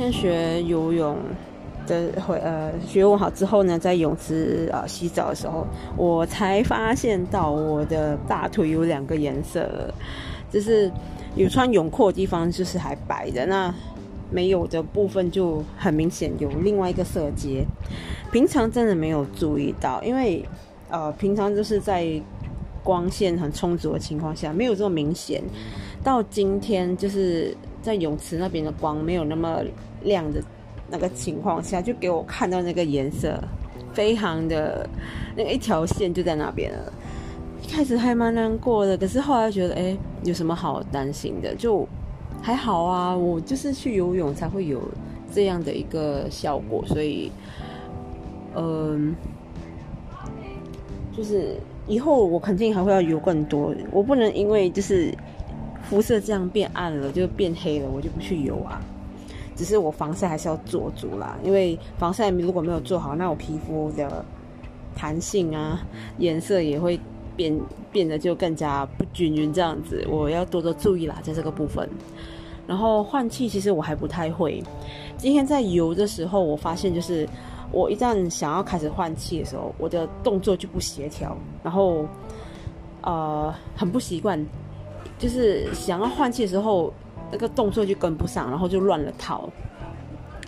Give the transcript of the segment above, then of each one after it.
今天学游泳的会呃学好之后呢，在泳池啊、洗澡的时候，我才发现到我的大腿有两个颜色，就是有穿泳裤的地方就是还白的，那没有的部分就很明显有另外一个色阶。平常真的没有注意到，因为呃平常就是在光线很充足的情况下，没有这么明显。到今天就是在泳池那边的光没有那么亮的那个情况下，就给我看到那个颜色，非常的那个一条线就在那边了。一开始还蛮难过的，可是后来觉得，哎，有什么好担心的？就还好啊，我就是去游泳才会有这样的一个效果，所以，嗯，就是以后我肯定还会要游更多，我不能因为就是肤色这样变暗了，就变黑了，我就不去游啊。只是我防晒还是要做足啦，因为防晒如果没有做好，那我皮肤的弹性啊、颜色也会变变得就更加不均匀，这样子我要多多注意啦，在这个部分。然后换气，其实我还不太会。今天在游的时候，我发现就是我一旦想要开始换气的时候，我的动作就不协调，然后呃很不习惯，就是想要换气的时候。那个动作就跟不上，然后就乱了套，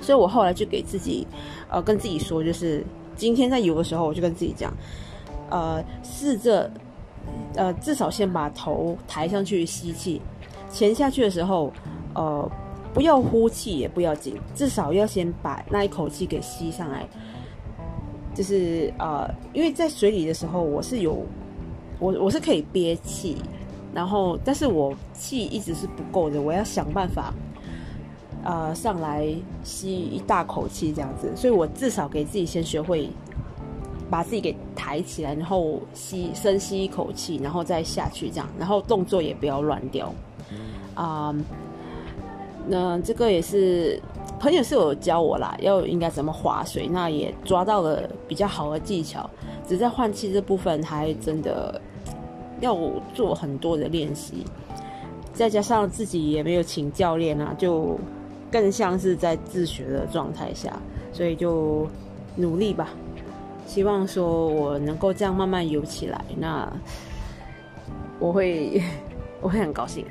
所以我后来就给自己，呃，跟自己说，就是今天在游的时候，我就跟自己讲，呃，试着，呃，至少先把头抬上去吸气，潜下去的时候，呃，不要呼气也不要紧，至少要先把那一口气给吸上来，就是呃，因为在水里的时候，我是有，我我是可以憋气。然后，但是我气一直是不够的，我要想办法，呃，上来吸一大口气这样子。所以我至少给自己先学会把自己给抬起来，然后吸深吸一口气，然后再下去这样，然后动作也不要乱掉。啊，那这个也是朋友是有教我啦，要应该怎么划水，那也抓到了比较好的技巧，只在换气这部分还真的。要做很多的练习，再加上自己也没有请教练啊，就更像是在自学的状态下，所以就努力吧。希望说我能够这样慢慢游起来，那我会 我会很高兴。